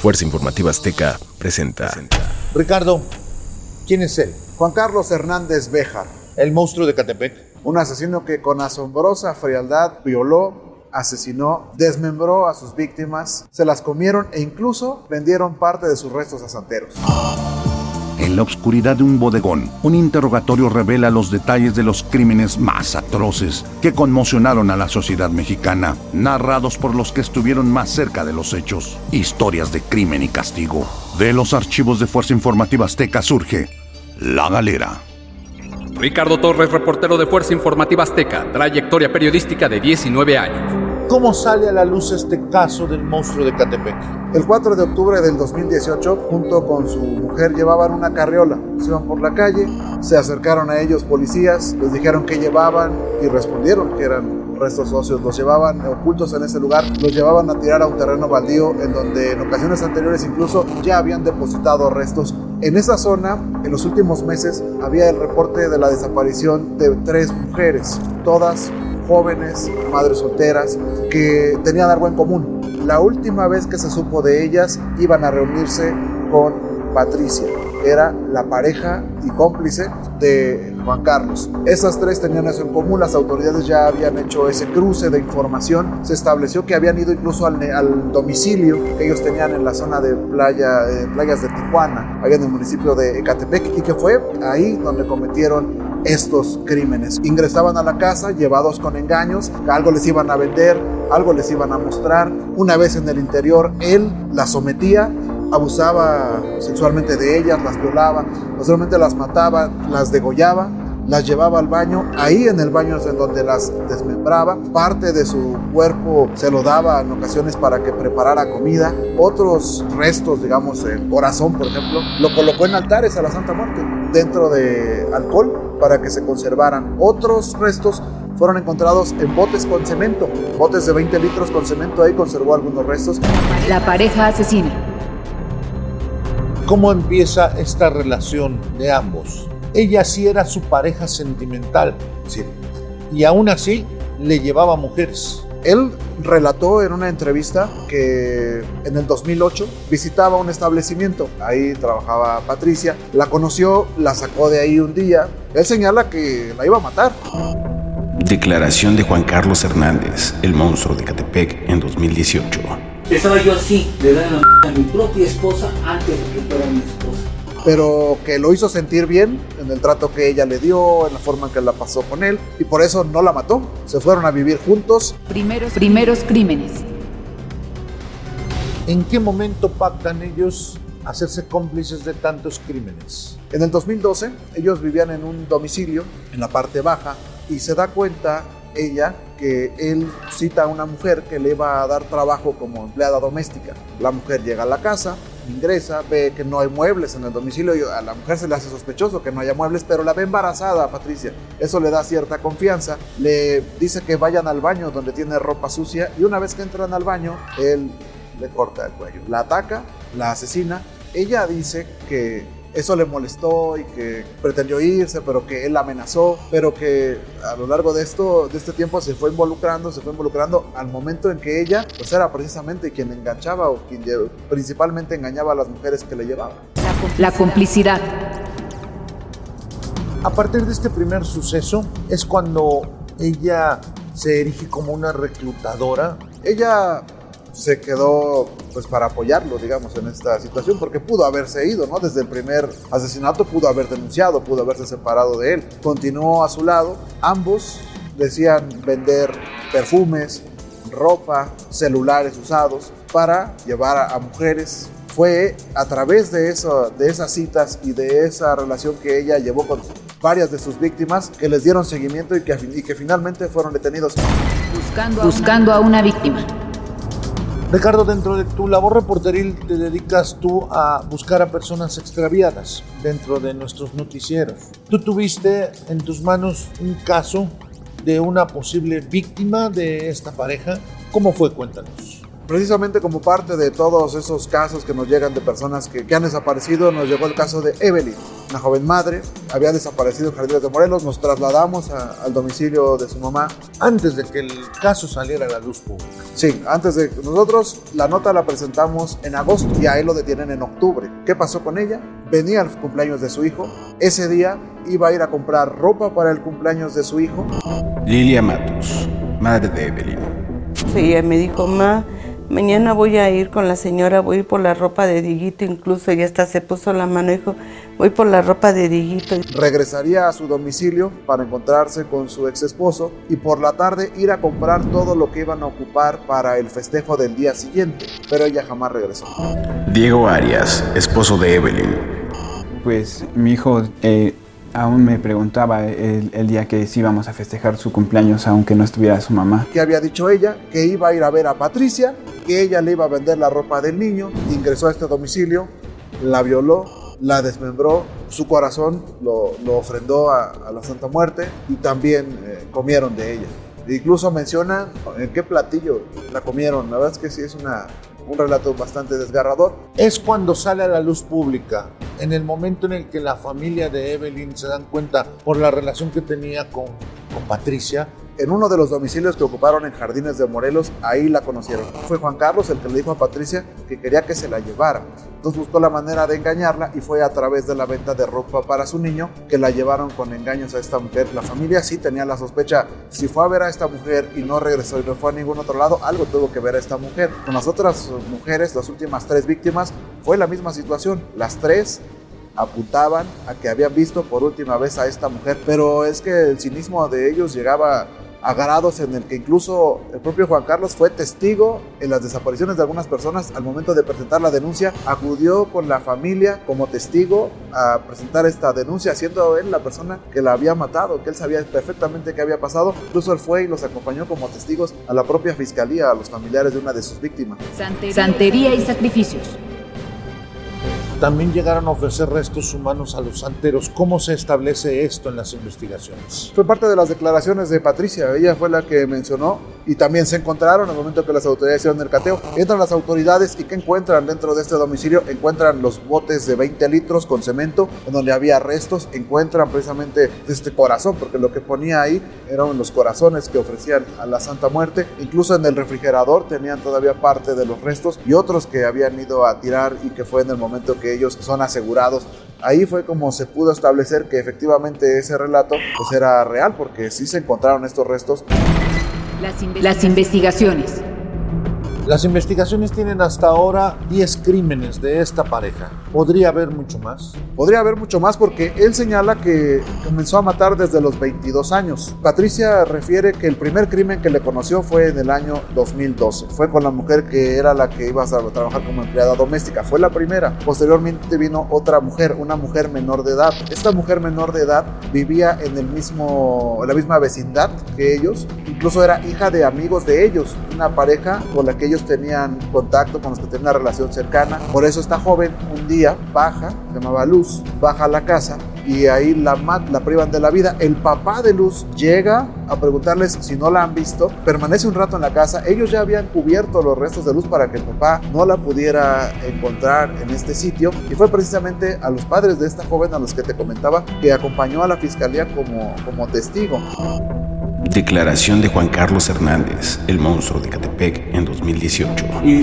Fuerza Informativa Azteca presenta. Ricardo, ¿quién es él? Juan Carlos Hernández Béjar, El monstruo de Catepec. un asesino que con asombrosa frialdad violó, asesinó, desmembró a sus víctimas, se las comieron e incluso vendieron parte de sus restos a santeros. En la oscuridad de un bodegón, un interrogatorio revela los detalles de los crímenes más atroces que conmocionaron a la sociedad mexicana, narrados por los que estuvieron más cerca de los hechos. Historias de crimen y castigo. De los archivos de Fuerza Informativa Azteca surge La Galera. Ricardo Torres, reportero de Fuerza Informativa Azteca, trayectoria periodística de 19 años. ¿Cómo sale a la luz este caso del monstruo de Catepec? El 4 de octubre del 2018, junto con su mujer, llevaban una carriola. Se iban por la calle, se acercaron a ellos policías, les dijeron qué llevaban y respondieron que eran restos óseos. Los llevaban ocultos en ese lugar, los llevaban a tirar a un terreno baldío en donde en ocasiones anteriores incluso ya habían depositado restos. En esa zona, en los últimos meses, había el reporte de la desaparición de tres mujeres, todas jóvenes, madres solteras, que tenían algo en común. La última vez que se supo de ellas, iban a reunirse con Patricia. Era la pareja y cómplice de Juan Carlos. Esas tres tenían eso en común, las autoridades ya habían hecho ese cruce de información, se estableció que habían ido incluso al, domicilio que ellos tenían en la zona de eh, playas de Tijuana, allá en el municipio de Ecatepec, y que fue ahí donde cometieron estos crímenes. Ingresaban a la casa llevados con engaños, algo les iban a vender, algo les iban a mostrar. Una vez en el interior, él las sometía, abusaba sexualmente de ellas, las violaba, no las mataba, las degollaba, las llevaba al baño, ahí en el baño es en donde las desmembraba, parte de su cuerpo se lo daba en ocasiones para que preparara comida, otros restos, digamos el corazón por ejemplo, lo colocó en altares a la Santa Muerte, dentro de alcohol para que se conservaran. Otros restos fueron encontrados en botes con cemento, botes de 20 litros con cemento, ahí conservó algunos restos. La pareja asesina. ¿Cómo empieza esta relación de ambos? Ella sí era su pareja sentimental. Sí. Y aún así le llevaba mujeres. Él relató en una entrevista que en el 2008 visitaba un establecimiento. Ahí trabajaba Patricia. La conoció, la sacó de ahí un día. Él señala que la iba a matar. Declaración de Juan Carlos Hernández, el monstruo de Catepec en 2018. Estaba yo así, la m a mi propia esposa antes de que fuera mi esposa. Pero que lo hizo sentir bien en el trato que ella le dio, en la forma en que la pasó con él. Y por eso no la mató. Se fueron a vivir juntos. Primeros, primeros crímenes. ¿En qué momento pactan ellos hacerse cómplices de tantos crímenes? En el 2012 ellos vivían en un domicilio en la parte baja y se da cuenta ella que él cita a una mujer que le va a dar trabajo como empleada doméstica. La mujer llega a la casa, ingresa, ve que no hay muebles en el domicilio y a la mujer se le hace sospechoso que no haya muebles, pero la ve embarazada Patricia. Eso le da cierta confianza. Le dice que vayan al baño donde tiene ropa sucia y una vez que entran al baño, él le corta el cuello. La ataca, la asesina. Ella dice que eso le molestó y que pretendió irse, pero que él amenazó, pero que a lo largo de esto, de este tiempo se fue involucrando, se fue involucrando al momento en que ella, pues era precisamente quien enganchaba o quien principalmente engañaba a las mujeres que le llevaban. La complicidad. A partir de este primer suceso es cuando ella se erige como una reclutadora. Ella se quedó pues para apoyarlo, digamos, en esta situación, porque pudo haberse ido, ¿no? Desde el primer asesinato pudo haber denunciado, pudo haberse separado de él. Continuó a su lado. Ambos decían vender perfumes, ropa, celulares usados para llevar a, mujeres. Fue a través de, eso, de esas citas y de esa relación que ella llevó con varias de sus víctimas que les dieron seguimiento y que, finalmente fueron detenidos. Buscando a una víctima. Ricardo, dentro de tu labor reporteril te dedicas tú a buscar a personas extraviadas dentro de nuestros noticieros. Tú tuviste en tus manos un caso de una posible víctima de esta pareja. ¿Cómo fue? Cuéntanos. Precisamente como parte de todos esos casos que nos llegan de personas que, que han desaparecido, nos llegó el caso de Evelyn, una joven madre, había desaparecido en Jardines de Morelos, nos trasladamos a- al domicilio de su mamá. Antes de que el caso saliera a la luz pública. Sí, antes de nosotros la nota la presentamos en agosto y a él lo detienen en octubre. ¿Qué pasó con ella? Venía al cumpleaños de su hijo. Ese día iba a ir a comprar ropa para el cumpleaños de su hijo. Lilia Matus, madre de Evelyn. Sí, ella me dijo, ma, mañana voy a ir con la señora, voy a ir por la ropa de Diguito, incluso y hasta se puso la mano y dijo, voy por la ropa de Diguito. Regresaría a su domicilio para encontrarse con su ex esposo y por la tarde ir a comprar todo lo que iban a ocupar para el festejo del día siguiente. Pero ella jamás regresó. Diego Arias, esposo de Evelyn. Pues mi hijo eh, aún me preguntaba el, día que sí íbamos a festejar su cumpleaños aunque no estuviera su mamá. ¿Qué había dicho ella? Que iba a ir a ver a Patricia, que ella le iba a vender la ropa del niño, ingresó a este domicilio, la violó, la desmembró, su corazón lo, lo ofrendó a, a la Santa Muerte y también eh, comieron de ella. Incluso menciona en qué platillo la comieron. La verdad es que sí es una, un relato bastante desgarrador. Es cuando sale a la luz pública, en el momento en el que la familia de Evelyn se dan cuenta por la relación que tenía con, con Patricia, En uno de los domicilios que ocuparon en Jardines de Morelos, ahí la conocieron. Fue Juan Carlos el que le dijo a Patricia que quería que se la llevara. Entonces buscó la manera de engañarla y fue a través de la venta de ropa para su niño que la llevaron con engaños a esta mujer. La familia sí tenía la sospecha, si fue a ver a esta mujer y no regresó y no fue a ningún otro lado, algo tuvo que ver a esta mujer. Con las otras mujeres, las últimas tres víctimas, fue la misma situación. Las tres apuntaban a que habían visto por última vez a esta mujer, pero es que el cinismo de ellos llegaba a grados en el que incluso el propio Juan Carlos fue testigo en las desapariciones de algunas personas al momento de presentar la denuncia, acudió con la familia como testigo a presentar esta denuncia, siendo él la persona que la había matado, que él sabía perfectamente qué había pasado, incluso él fue y los acompañó como testigos a la propia fiscalía, a los familiares de una de sus víctimas. Santería y sacrificios. También llegaron a ofrecer restos humanos a los santeros. ¿Cómo se establece esto en las investigaciones? Fue parte de las declaraciones de Patricia, ella fue la que mencionó y también se encontraron en el momento que las autoridades hicieron el cateo. Entran las autoridades y ¿qué encuentran dentro de este domicilio? Encuentran los botes de 20 litros con cemento en donde había restos, encuentran precisamente este corazón, porque lo que ponía ahí eran los corazones que ofrecían a la Santa Muerte. Incluso en el refrigerador tenían todavía parte de los restos y otros que habían ido a tirar y que fue en el momento que ellos son asegurados. Ahí fue como se pudo establecer que efectivamente ese relato pues era real porque sí se encontraron estos restos. Las investigaciones. Las investigaciones tienen hasta ahora 10 crímenes de esta pareja. ¿Podría haber mucho más? Podría haber mucho más porque él señala que comenzó a matar desde los 22 años. Patricia refiere que el primer crimen que le conoció fue en el año 2012. Fue con la mujer que era la que iba a trabajar como empleada doméstica. Fue la primera. Posteriormente vino otra mujer, una mujer menor de edad. Esta mujer menor de edad vivía en el mismo, en la misma vecindad que ellos. Incluso era hija de amigos de ellos, una pareja con la que ellos tenían contacto, con los que tenían una relación cercana. Por eso esta joven un día baja, se llamaba Luz, baja a la casa y ahí la, mat, la privan de la vida. El papá de Luz llega a preguntarles si no la han visto, permanece un rato en la casa, ellos ya habían cubierto los restos de Luz para que el papá no la pudiera encontrar en este sitio y fue precisamente a los padres de esta joven a los que te comentaba que acompañó a la fiscalía como, como testigo. Declaración de Juan Carlos Hernández, el monstruo de Catepec en 2018. Y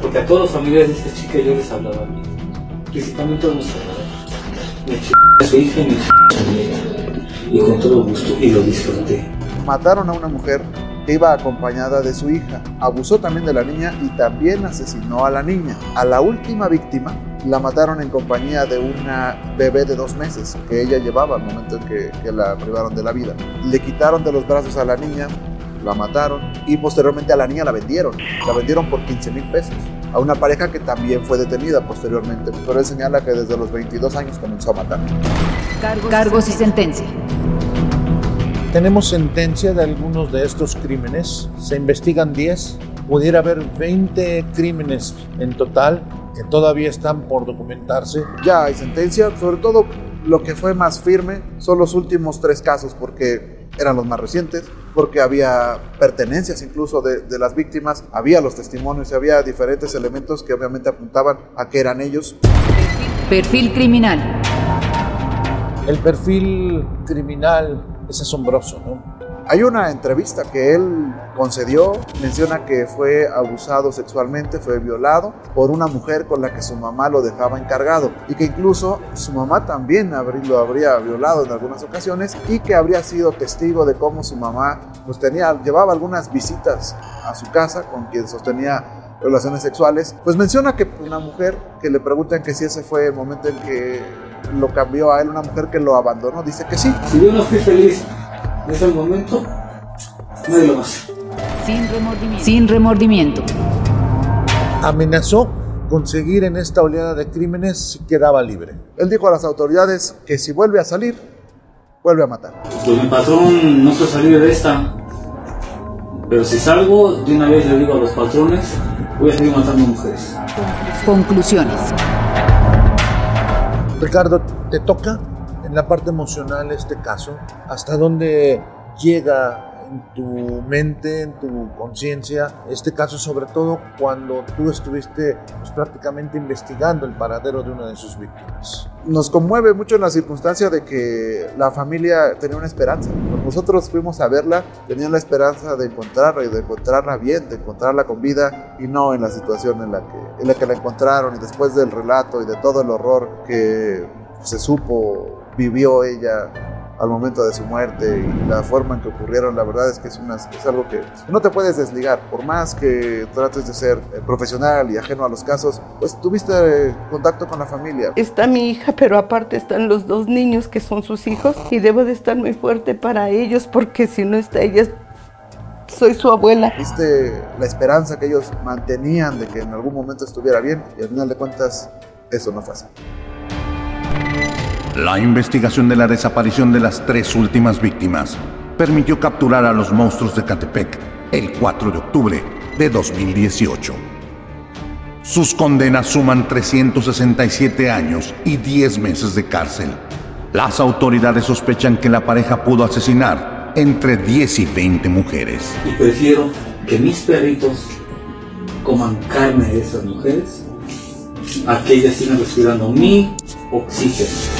Porque a todos los familiares de esta chica yo les hablaba bien. Principalmente a los Me a su hija y me a su. Y con todo gusto, y lo disfruté. Mataron a una mujer que iba acompañada de su hija. Abusó también de la niña y también asesinó a la niña. A la última víctima la mataron en compañía de una bebé de dos meses que ella llevaba al momento en que, que la privaron de la vida. Le quitaron de los brazos a la niña, la mataron y posteriormente a la niña la vendieron. La vendieron por 15 mil pesos a una pareja que también fue detenida posteriormente. Pero él señala que desde los 22 años comenzó a matar. Cargos, Cargos y sentencia. Tenemos sentencia de algunos de estos crímenes. Se investigan 10. Pudiera haber 20 crímenes en total que todavía están por documentarse. Ya hay sentencia, sobre todo lo que fue más firme son los últimos tres casos, porque eran los más recientes, porque había pertenencias incluso de, de las víctimas, había los testimonios y había diferentes elementos que obviamente apuntaban a que eran ellos. Perfil criminal. El perfil criminal es asombroso, ¿no? Hay una entrevista que él concedió, menciona que fue abusado sexualmente, fue violado por una mujer con la que su mamá lo dejaba encargado y que incluso su mamá también lo habría violado en algunas ocasiones y que habría sido testigo de cómo su mamá pues llevaba algunas visitas a su casa con quien sostenía relaciones sexuales, pues menciona que una mujer que le preguntan que si ese fue el momento en que lo cambió a él, una mujer que lo abandonó, dice que sí. Si yo no fui feliz en ese momento, nadie lo hacer. Sin remordimiento. Sin remordimiento. Amenazó con seguir en esta oleada de crímenes si quedaba libre. Él dijo a las autoridades que si vuelve a salir, vuelve a matar. Pues mi patrón no se salir de esta. Pero si salgo, de una vez le digo a los patrones, voy a seguir matando mujeres. Conclusiones. Ricardo, te toca en la parte emocional este caso. ¿Hasta dónde llega en tu mente, en tu conciencia este caso, sobre todo cuando tú estuviste pues, prácticamente investigando el paradero de una de sus víctimas? Nos conmueve mucho la circunstancia de que la familia tenía una esperanza. Cuando nosotros fuimos a verla, tenían la esperanza de encontrarla y de encontrarla bien, de encontrarla con vida y no en la situación en la que, en la, que la encontraron y después del relato y de todo el horror que se supo vivió ella al momento de su muerte y la forma en que ocurrieron, la verdad es que es, una, es algo que no te puedes desligar. Por más que trates de ser eh, profesional y ajeno a los casos, pues tuviste eh, contacto con la familia. Está mi hija, pero aparte están los dos niños que son sus hijos y debo de estar muy fuerte para ellos porque si no está ella, soy su abuela. Viste la esperanza que ellos mantenían de que en algún momento estuviera bien y al final de cuentas eso no fue así. La investigación de la desaparición de las tres últimas víctimas permitió capturar a los monstruos de Catepec el 4 de octubre de 2018. Sus condenas suman 367 años y 10 meses de cárcel. Las autoridades sospechan que la pareja pudo asesinar entre 10 y 20 mujeres. Y prefiero que mis perritos coman carne de esas mujeres a que ellas sigan respirando mi oxígeno.